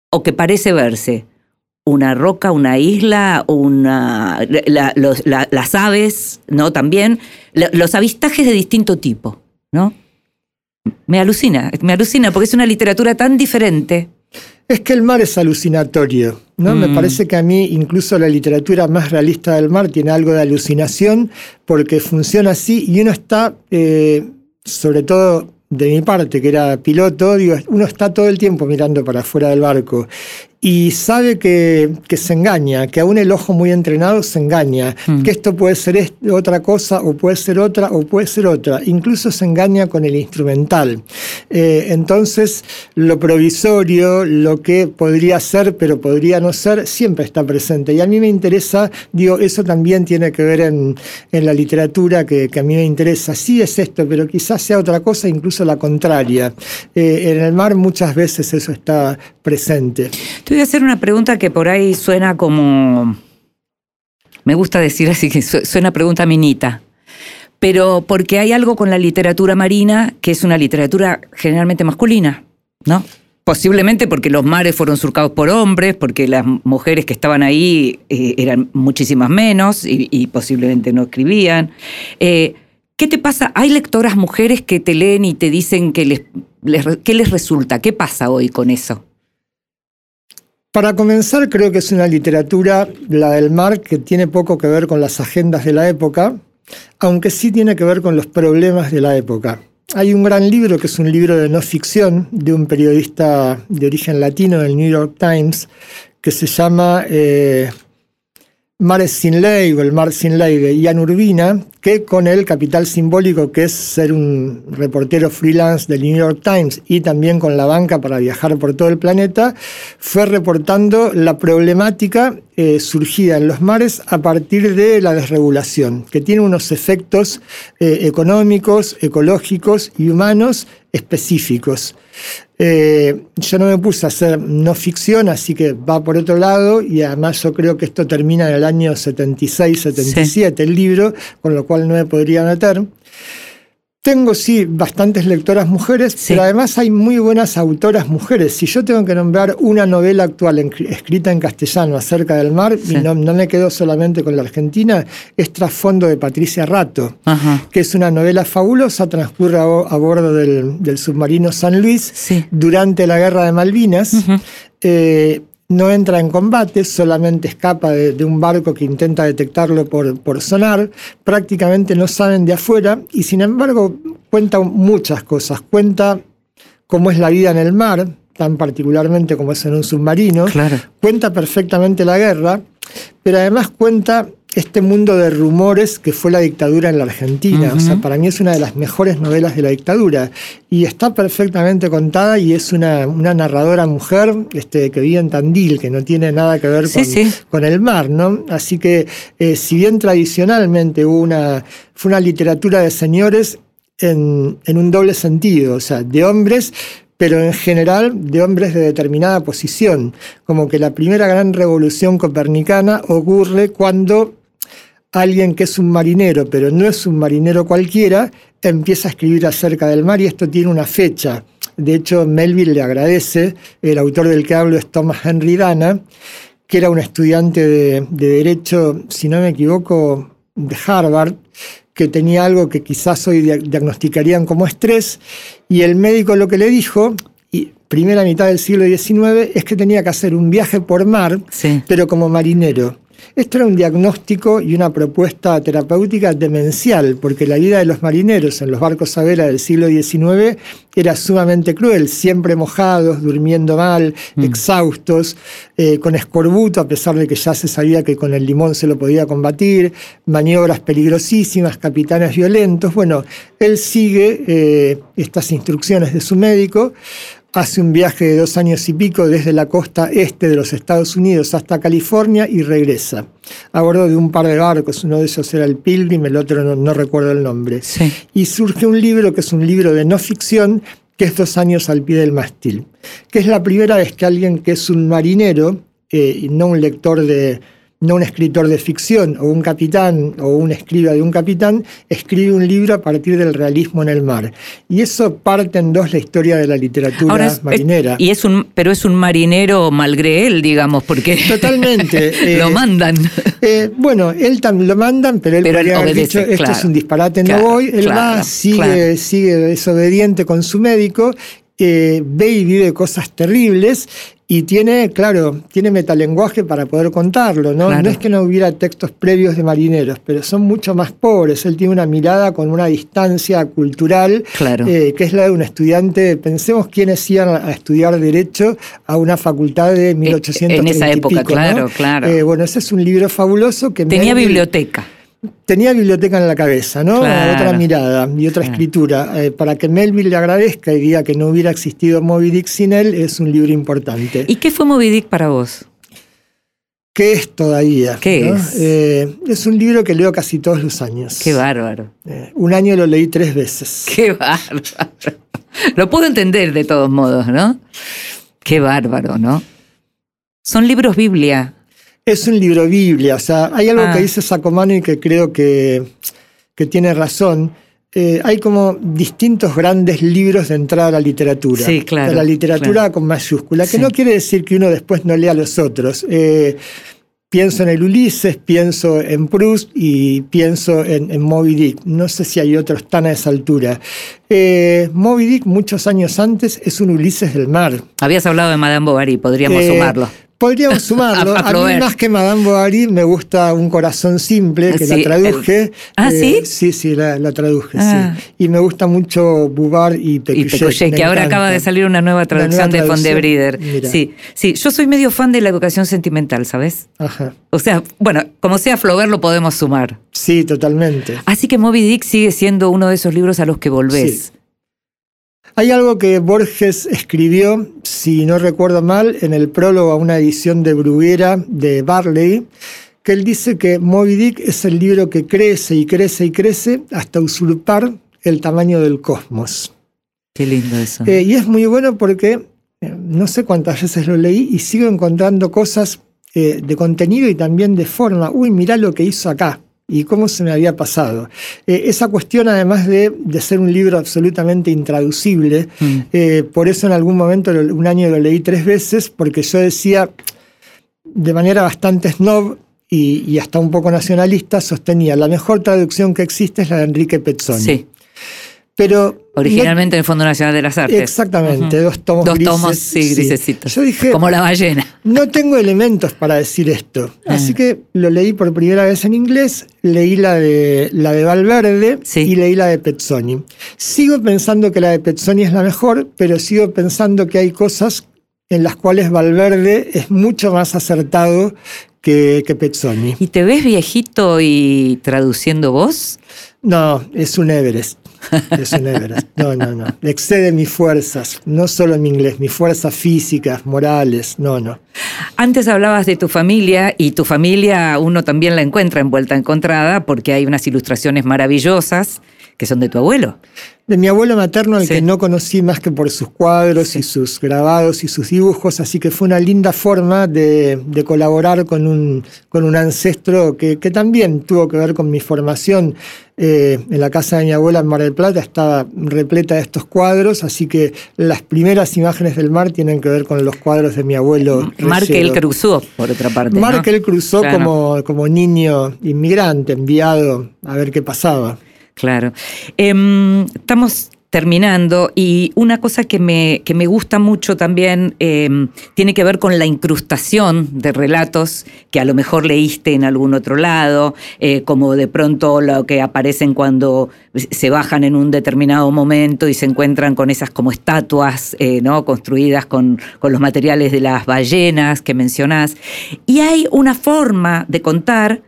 o que parece verse. Una roca, una isla, una, las aves, ¿no? También, los avistajes de distinto tipo. ¿no? Me alucina, me alucina porque es una literatura tan diferente. Es que el mar es alucinatorio, ¿no? Me mm. parece que a mí incluso la literatura más realista del mar tiene algo de alucinación porque funciona así y uno está, eh, sobre todo de mi parte, que era piloto, digo, uno está todo el tiempo mirando para afuera del barco y sabe que, se engaña, que aún el ojo muy entrenado se engaña, hmm. que esto puede ser otra cosa o puede ser otra o puede ser otra, incluso se engaña con el instrumental. Eh, entonces, lo provisorio, lo que podría ser pero podría no ser, siempre está presente. Y a mí me interesa, digo, eso también tiene que ver en, la literatura que, a mí me interesa. Sí es esto, pero quizás sea otra cosa, incluso la contraria. Eh, en el mar muchas veces eso está presente. Te voy a hacer una pregunta que por ahí suena como. Me gusta decir así que suena pregunta minita. Pero porque hay algo con la literatura marina que es una literatura generalmente masculina, ¿no? Posiblemente porque los mares fueron surcados por hombres, porque las mujeres que estaban ahí eh, eran muchísimas menos y, posiblemente no escribían. Eh, ¿Qué te pasa? ¿Hay lectoras mujeres que te leen y te dicen que les, qué les resulta? ¿Qué pasa hoy con eso? Para comenzar, creo que es una literatura, la del mar, que tiene poco que ver con las agendas de la época, aunque sí tiene que ver con los problemas de la época. Hay un gran libro que es un libro de no ficción de un periodista de origen latino del New York Times que se llama eh, Mares sin ley o el mar sin ley de Ian Urbina, que con el capital simbólico que es ser un reportero freelance del New York Times y también con la banca para viajar por todo el planeta, fue reportando la problemática eh, surgida en los mares a partir de la desregulación, que tiene unos efectos eh, económicos, ecológicos y humanos específicos. Eh, yo no me puse a hacer no ficción, así que va por otro lado, y además yo creo que esto termina en el año 76-77, el libro, con lo cual no me podría meter. Tengo, sí, bastantes lectoras mujeres, pero además hay muy buenas autoras mujeres. Si yo tengo que nombrar una novela actual escrita en castellano acerca del mar, y no, me quedo solamente con la Argentina, es Trasfondo de Patricia Rato, que es una novela fabulosa, transcurre a, bordo del, submarino San Luis durante la Guerra de Malvinas no entra en combate, solamente escapa de, un barco que intenta detectarlo por, por, sonar, prácticamente no saben de afuera y sin embargo cuenta muchas cosas, cuenta cómo es la vida en el mar, tan particularmente como es en un submarino, cuenta perfectamente la guerra, pero además cuenta este mundo de rumores que fue la dictadura en la Argentina. O sea, para mí es una de las mejores novelas de la dictadura. Y está perfectamente contada y es una, narradora mujer este, que vive en Tandil, que no tiene nada que ver con, con el mar, ¿no? Así que, eh, si bien tradicionalmente hubo una, fue una literatura de señores, en, en, un doble sentido, o sea, de hombres, pero en general de hombres de determinada posición, como que la primera gran revolución copernicana ocurre cuando alguien que es un marinero, pero no es un marinero cualquiera, empieza a escribir acerca del mar y esto tiene una fecha. De hecho, Melville le agradece, el autor del que hablo es Thomas Henry Dana, que era un estudiante de, de Derecho, si no me equivoco, de Harvard, que tenía algo que quizás hoy diagnosticarían como estrés, y el médico lo que le dijo, y primera mitad del siglo XIX, es que tenía que hacer un viaje por mar, pero como marinero. Esto era un diagnóstico y una propuesta terapéutica demencial, porque la vida de los marineros en los barcos a vela del siglo XIX era sumamente cruel, siempre mojados, durmiendo mal, mm. exhaustos, eh, con escorbuto, a pesar de que ya se sabía que con el limón se lo podía combatir, maniobras peligrosísimas, capitanes violentos. Bueno, él sigue eh, estas instrucciones de su médico, hace un viaje de dos años y pico desde la costa este de los Estados Unidos hasta California y regresa a bordo de un par de barcos. Uno de esos era el Pilgrim, el otro no, recuerdo el nombre. Y surge un libro que es un libro de no ficción que es Dos años al pie del mástil, que es la primera vez que alguien que es un marinero eh, y no un lector de, no un escritor de ficción o un capitán o un escriba de un capitán, escribe un libro a partir del realismo en el mar. Y eso parte en dos la historia de la literatura marinera. y es un, pero es un marinero malgré él, digamos, porque totalmente lo eh, mandan. Eh, bueno, él también lo mandan, pero él, podría haber dicho esto es un disparate, no voy. Él va, sigue, sigue, es obediente con su médico eh, ve y vive cosas terribles y tiene, claro, tiene metalenguaje para poder contarlo, ¿no? No es que no hubiera textos previos de marineros, pero son mucho más pobres. Él tiene una mirada con una distancia cultural, eh, que es la de un estudiante. Pensemos quiénes iban a estudiar Derecho a una facultad de 1830 En esa época, claro, claro. Eh, bueno, ese es un libro fabuloso que... Tenía biblioteca tenía biblioteca en la cabeza, ¿no? Otra mirada y otra escritura. Eh, para que Melville le agradezca y diga que no hubiera existido Moby Dick sin él, es un libro importante. ¿Y qué fue Moby Dick para vos? ¿Qué es todavía? ¿Qué es? Eh, es un libro que leo casi todos los años. Qué bárbaro. Eh, un año lo leí tres veces. Qué bárbaro. Lo puedo entender de todos modos, ¿no? Qué bárbaro, ¿no? Son libros Biblia. Es un libro Biblia, o sea, hay algo que ah. dice Sacomano y que creo que, que tiene razón. Eh, hay como distintos grandes libros de entrada a la literatura. Sí, claro. la literatura con mayúscula, que no quiere decir que uno después no lea los otros. Eh, pienso en el Ulises, pienso en Proust y pienso en, Moby Dick. No sé si hay otros tan a esa altura. Eh, Moby Dick, muchos años antes, es un Ulises del mar. Habías hablado de Madame Bovary, podríamos sumarlo. Podríamos sumarlo. a, mí más que Madame Bovary me gusta Un corazón simple, que la traduje. ¿Ah, sí? Sí, sí, la, traduje, sí. Ah. Y me gusta mucho Bubar y Pecuchet. que ahora acaba de salir una nueva traducción de Fondebrider. Sí, sí, yo soy medio fan de la educación sentimental, ¿sabes? Ajá. O sea, bueno, como sea Flaubert lo podemos sumar. Sí, totalmente. Así que Moby Dick sigue siendo uno de esos libros a los que volvés. Hay algo que Borges escribió, si no recuerdo mal, en el prólogo a una edición de Bruguera de Barley, que él dice que Moby Dick es el libro que crece y crece y crece hasta usurpar el tamaño del cosmos. Qué lindo eso. Eh, y es muy bueno porque eh, no sé cuántas veces lo leí y sigo encontrando cosas eh, de contenido y también de forma. Uy, mirá lo que hizo acá y cómo se me había pasado. Eh, esa cuestión, además de, ser un libro absolutamente intraducible, mm. eh, por eso en algún momento, un año lo leí tres veces, porque yo decía, de manera bastante snob y, y hasta un poco nacionalista, sostenía, la mejor traducción que existe es la de Enrique Pezzoni. Sí. Pero Originalmente en el Fondo Nacional de las Artes. Exactamente, dos tomos Dos tomos, sí, grisecitos. Yo dije, como la ballena. No tengo elementos para decir esto. Ah. Así que lo leí por primera vez en inglés, leí la de, la de Valverde y leí la de Pezzoni. Sigo pensando que la de Pezzoni es la mejor, pero sigo pensando que hay cosas en las cuales Valverde es mucho más acertado que, que Pezzoni. ¿Y te ves viejito y traduciendo vos? No, es un Everest. Es un Everest. No, no, no. Excede mis fuerzas, no solo mi inglés, mis fuerzas físicas, morales, no, no. Antes hablabas de tu familia y tu familia uno también la encuentra en Vuelta Encontrada porque hay unas ilustraciones maravillosas que son de tu abuelo. De mi abuelo materno, al Sí. que no conocí más que por sus cuadros y sus grabados y sus dibujos, así que fue una linda forma de, de colaborar con un, con un ancestro que, que también tuvo que ver con mi formación. Eh, en la casa de mi abuela en Mar del Plata estaba repleta de estos cuadros, así que las primeras imágenes del mar tienen que ver con los cuadros de mi abuelo. Markel Reyero. cruzó, por otra parte. ¿no? Markel cruzó Claro. como, como niño inmigrante, enviado a ver qué pasaba. Claro. Em, estamos terminando y una cosa que me, que me gusta mucho también em, tiene que ver con la incrustación de relatos que a lo mejor leíste en algún otro lado, eh, como de pronto lo que aparecen cuando se bajan en un determinado momento y se encuentran con esas como estatuas eh, ¿no? construidas con, con los materiales de las ballenas que mencionás. Y hay una forma de contar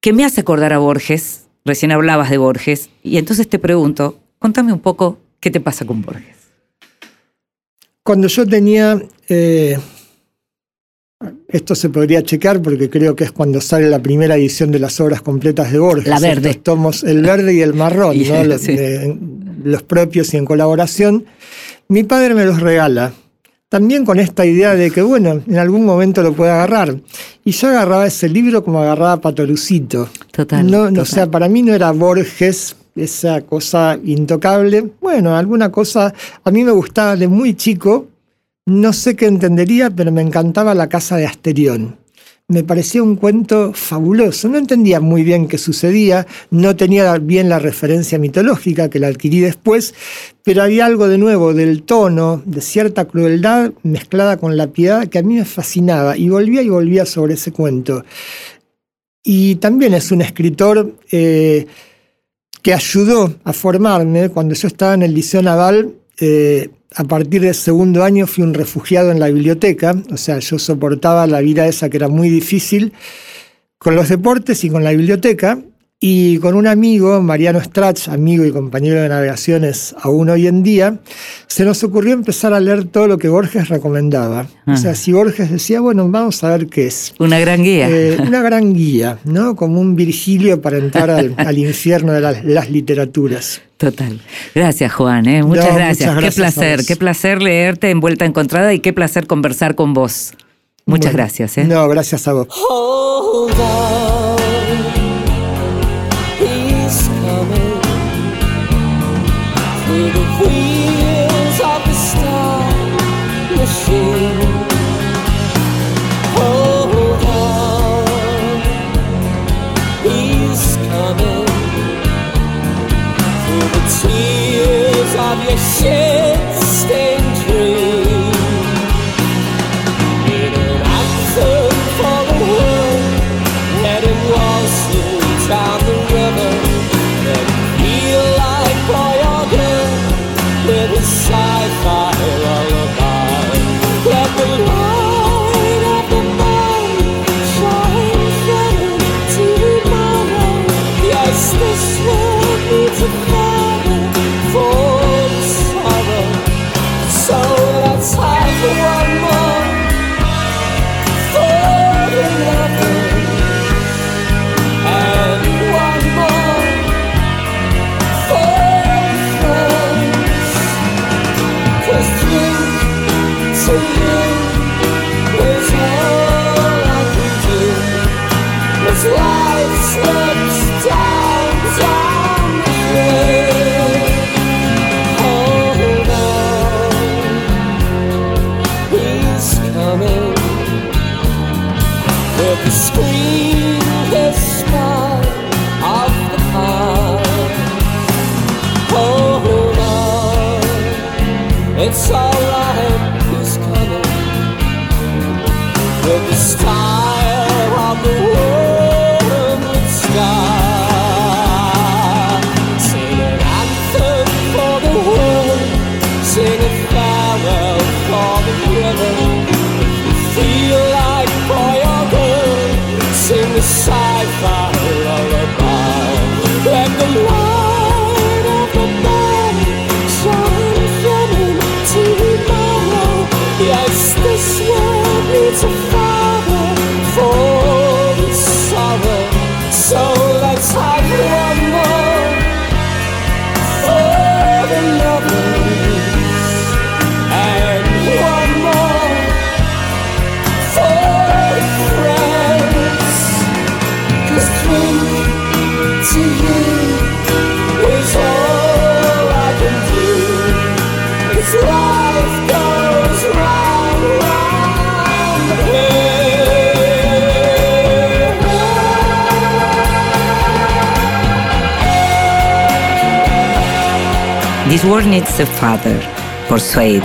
que me hace acordar a Borges. Recién hablabas de Borges. Y entonces te pregunto, contame un poco qué te pasa con Borges. Cuando yo tenía, eh, esto se podría checar porque creo que es cuando sale la primera edición de las obras completas de Borges. La verde. Estos tomos, el verde y el marrón, Y- ¿no? los, sí. eh, los propios y en colaboración. Mi padre me los regala. También con esta idea de que, bueno, en algún momento lo puede agarrar. Y yo agarraba ese libro como agarraba Patorucito. Total, No, no, total. O sea, para mí no era Borges esa cosa intocable. Bueno, alguna cosa a mí me gustaba de muy chico. No sé qué entendería, pero me encantaba la casa de Asterión. Me parecía un cuento fabuloso. No entendía muy bien qué sucedía, no tenía bien la referencia mitológica que la adquirí después, pero había algo de nuevo del tono, de cierta crueldad mezclada con la piedad que a mí me fascinaba y volvía y volvía sobre ese cuento. Y también es un escritor eh, que ayudó a formarme. Cuando yo estaba en el Liceo Naval, eh, a partir del segundo año fui un refugiado en la biblioteca, o sea, yo soportaba la vida esa que era muy difícil con los deportes y con la biblioteca. Y con un amigo, Mariano Strach, amigo y compañero de navegaciones aún hoy en día, se nos ocurrió empezar a leer todo lo que Borges recomendaba. O sea, Ah. si Borges decía, bueno, vamos a ver qué es. Una gran guía. Eh, una gran guía, ¿no? Como un Virgilio para entrar al, al infierno de las, las literaturas. Total. Gracias, Juan. ¿eh? Muchas, No, muchas gracias. Qué placer. Qué placer leerte en Vuelta Encontrada y qué placer conversar con vos. Muchas Bueno, gracias. ¿eh? No, gracias a vos. This World Needs a Father, por Suede.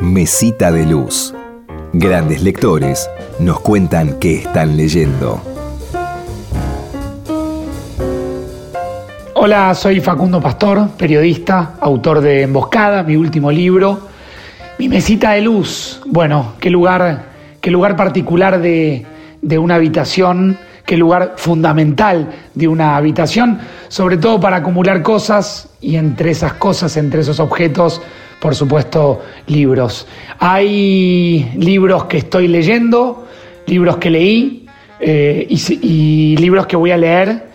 Mesita de Luz. Grandes lectores nos cuentan qué están leyendo. Hola, soy Facundo Pastor, periodista, autor de Emboscada, mi último libro. Mi mesita de luz, bueno, qué lugar, qué lugar particular de, de una habitación, qué lugar fundamental de una habitación, sobre todo para acumular cosas y entre esas cosas, entre esos objetos, por supuesto, libros. Hay libros que estoy leyendo, libros que leí eh, y, libros que voy a leer.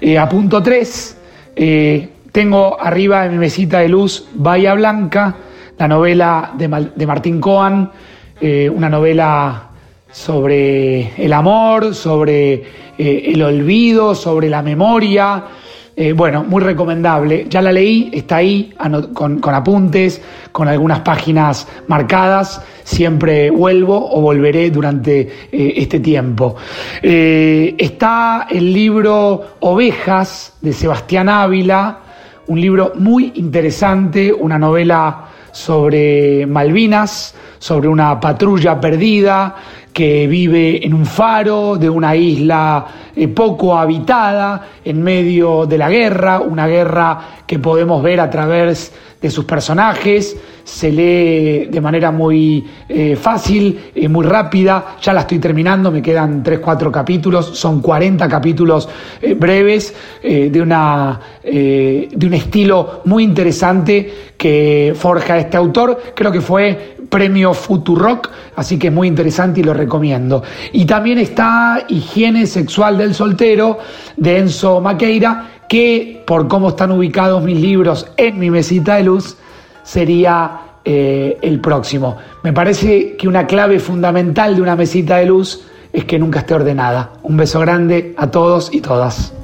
Eh, a punto 3, tengo arriba de mi mesita de luz Bahía Blanca, la novela de, Mal- de Martín Coan, eh, una novela sobre el amor, sobre eh, el olvido, sobre la memoria. Eh, bueno, muy recomendable. Ya la leí, está ahí con, apuntes, con algunas páginas marcadas. Siempre vuelvo o volveré durante eh, este tiempo. Está el libro Ovejas de Sebastián Ávila, un libro muy interesante, una novela sobre Malvinas, sobre una patrulla perdida que vive en un faro de una isla eh, poco habitada en medio de la guerra, una guerra que podemos ver a través de sus personajes, se lee de manera muy eh, fácil, eh, muy rápida, ya la estoy terminando, me quedan 3-4 capítulos, son 40 capítulos breves, de, una, de un estilo muy interesante que forja este autor, creo que fue premio Futurock, así que es muy interesante y lo recomiendo. Y también está Higiene Sexual del Soltero de Enzo Maqueira, que por cómo están ubicados mis libros en mi mesita de luz, sería eh, el próximo. Me parece que una clave fundamental de una mesita de luz es que nunca esté ordenada. Un beso grande a todos y todas.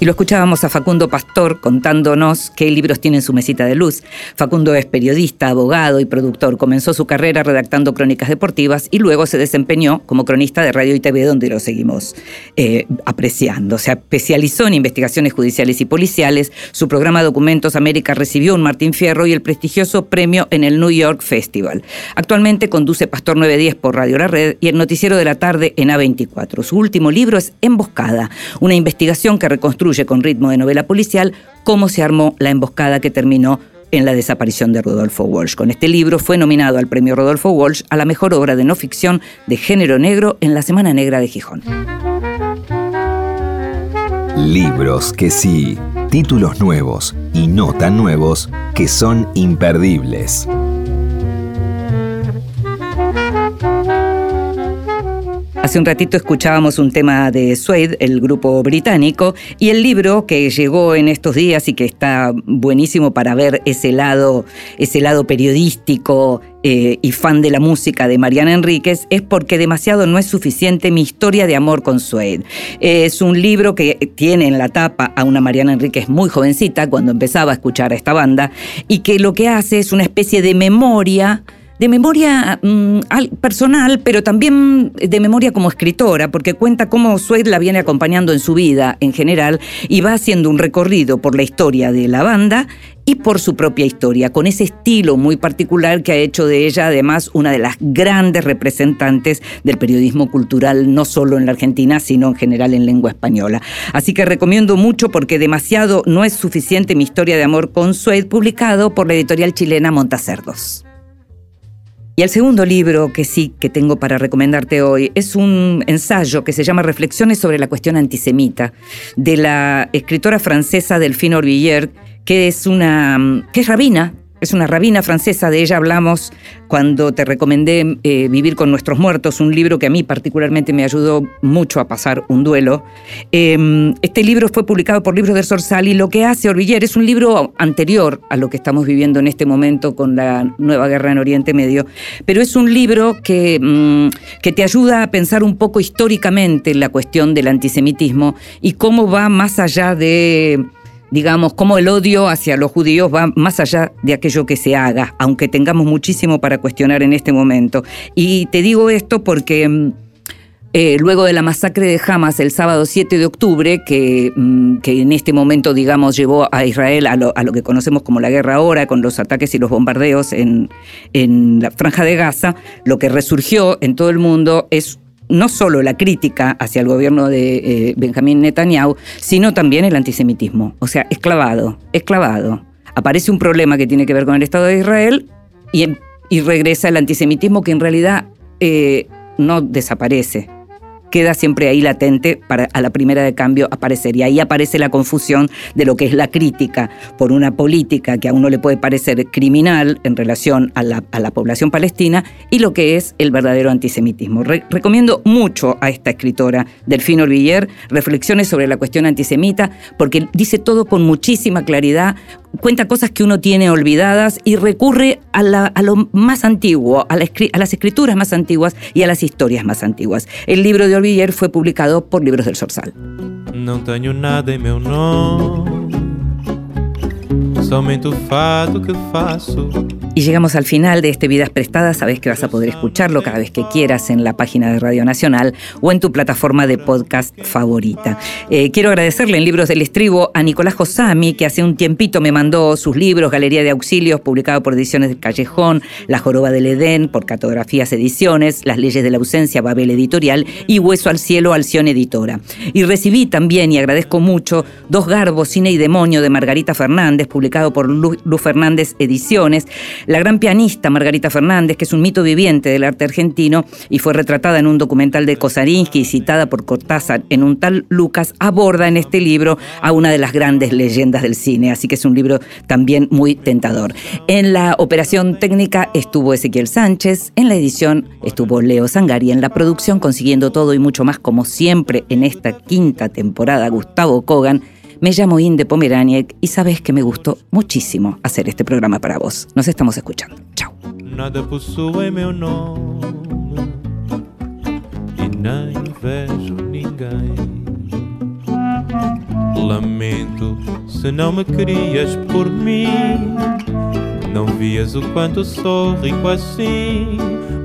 Y lo escuchábamos a Facundo Pastor contándonos qué libros tiene en su mesita de luz. Facundo es periodista, abogado y productor. Comenzó su carrera redactando crónicas deportivas y luego se desempeñó como cronista de radio y TV, donde lo seguimos eh, apreciando. Se especializó en investigaciones judiciales y policiales. Su programa Documentos América recibió un Martín Fierro y el prestigioso premio en el New York Festival. Actualmente conduce Pastor 910 por Radio La Red y el Noticiero de la Tarde en A24. Su último libro es Emboscada, una investigación que reconstruye con ritmo de novela policial cómo se armó la emboscada que terminó en la desaparición de Rodolfo Walsh. Con este libro fue nominado al premio Rodolfo Walsh a la mejor obra de no ficción de género negro en la Semana Negra de Gijón. Libros que sí, títulos nuevos y no tan nuevos que son imperdibles. Hace un ratito escuchábamos un tema de Suede, el grupo británico, y el libro que llegó en estos días y que está buenísimo para ver ese lado, ese lado periodístico eh, y fan de la música de Mariana Enríquez es porque demasiado no es suficiente mi historia de amor con Suede. Es un libro que tiene en la tapa a una Mariana Enríquez muy jovencita cuando empezaba a escuchar a esta banda y que lo que hace es una especie de memoria de memoria mm, al- personal, pero también de memoria como escritora, porque cuenta cómo Suede la viene acompañando en su vida en general y va haciendo un recorrido por la historia de la banda y por su propia historia, con ese estilo muy particular que ha hecho de ella además una de las grandes representantes del periodismo cultural, no solo en la Argentina, sino en general en lengua española. Así que recomiendo mucho porque demasiado no es suficiente mi historia de amor con Suede, publicado por la editorial chilena Montacerdos. Y el segundo libro que sí que tengo para recomendarte hoy es un ensayo que se llama Reflexiones sobre la cuestión antisemita de la escritora francesa Delphine Orvillier, que es una que es rabina, es una rabina francesa, de ella hablamos cuando te recomendé eh, Vivir con nuestros muertos, un libro que a mí particularmente me ayudó mucho a pasar un duelo. Eh, este libro fue publicado por Libros del Sorsal y lo que hace Orviller es un libro anterior a lo que estamos viviendo en este momento con la nueva guerra en Oriente Medio, pero es un libro que, mm, que te ayuda a pensar un poco históricamente la cuestión del antisemitismo y cómo va más allá de digamos, cómo el odio hacia los judíos va más allá de aquello que se haga, aunque tengamos muchísimo para cuestionar en este momento. Y te digo esto porque mm, eh, luego de la masacre de Hamas el sábado 7 de octubre, que, mm, que en este momento, digamos, llevó a Israel a lo, a lo que conocemos como la guerra ahora, con los ataques y los bombardeos en, en la franja de Gaza, lo que resurgió en todo el mundo es no solo la crítica hacia el gobierno de eh, Benjamín Netanyahu, sino también el antisemitismo. O sea, es clavado, es clavado. Aparece un problema que tiene que ver con el Estado de Israel y, regresa el antisemitismo que en realidad eh, no desaparece. Queda siempre ahí latente para a la primera de cambio aparecer. Y ahí aparece la confusión de lo que es la crítica por una política que a uno le puede parecer criminal en relación a la, a la población palestina y lo que es el verdadero antisemitismo. Re- recomiendo mucho a esta escritora, Delfino Orviller, reflexiones sobre la cuestión antisemita, porque dice todo con muchísima claridad, cuenta cosas que uno tiene olvidadas y recurre a, lo más antiguo, a, las escrituras más antiguas y a las historias más antiguas. El libro de Orviller fue publicado por Libros del Sorsal. Não tenho nada em meu nome, somente o fado que faço. Y llegamos al final de este Vidas Prestadas. Sabes que vas a poder escucharlo cada vez que quieras en la página de Radio Nacional o en tu plataforma de podcast favorita. Eh, quiero agradecerle en Libros del Estribo a Nicolás Josami, que hace un tiempito me mandó sus libros, Galería de Auxilios, publicado por Ediciones del Callejón, La Joroba del Edén, por Catografías Ediciones, Las Leyes de la Ausencia, Babel Editorial y Hueso al Cielo, Alción Editora. Y recibí también, y agradezco mucho, Dos Garbos, Cine y Demonio de Margarita Fernández, publicado por Lu, Lu Fernández Ediciones. La gran pianista Margarita Fernández, que es un mito viviente del arte argentino y fue retratada en un documental de Kosarinsky y citada por Cortázar en un tal Lucas, aborda en este libro a una de las grandes leyendas del cine, así que es un libro también muy tentador. En la operación técnica estuvo Ezequiel Sánchez, en la edición estuvo Leo Sangari, en la producción consiguiendo todo y mucho más como siempre en esta quinta temporada Gustavo Kogan. Me llamo Inde Pomeraniec y sabes que me gustó muchísimo hacer este programa para vos. Nos estamos escuchando. Chao. Nada possui meu nome e nem vejo ninguém. Lamento se não me querias por mim. Não vias o quanto sou rico assim.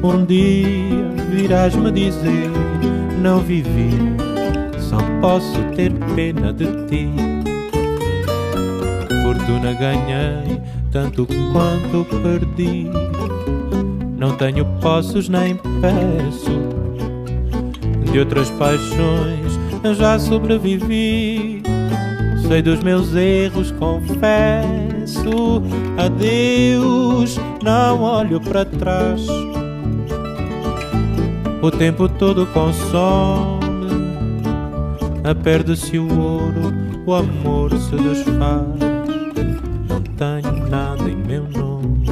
Um dia virás me dizer: Não vivi, posso ter pena de ti. Fortuna ganhei, tanto quanto perdi. Não tenho posses nem peço. De outras paixões eu já sobrevivi. Sei dos meus erros, confesso. Adeus, não olho para trás. O tempo todo consome. Perde-se o ouro, o amor se desfaz. Não tenho nada em meu nome.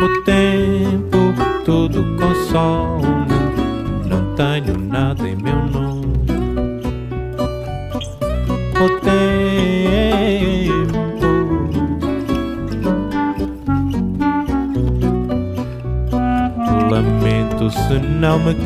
O tempo tudo consome.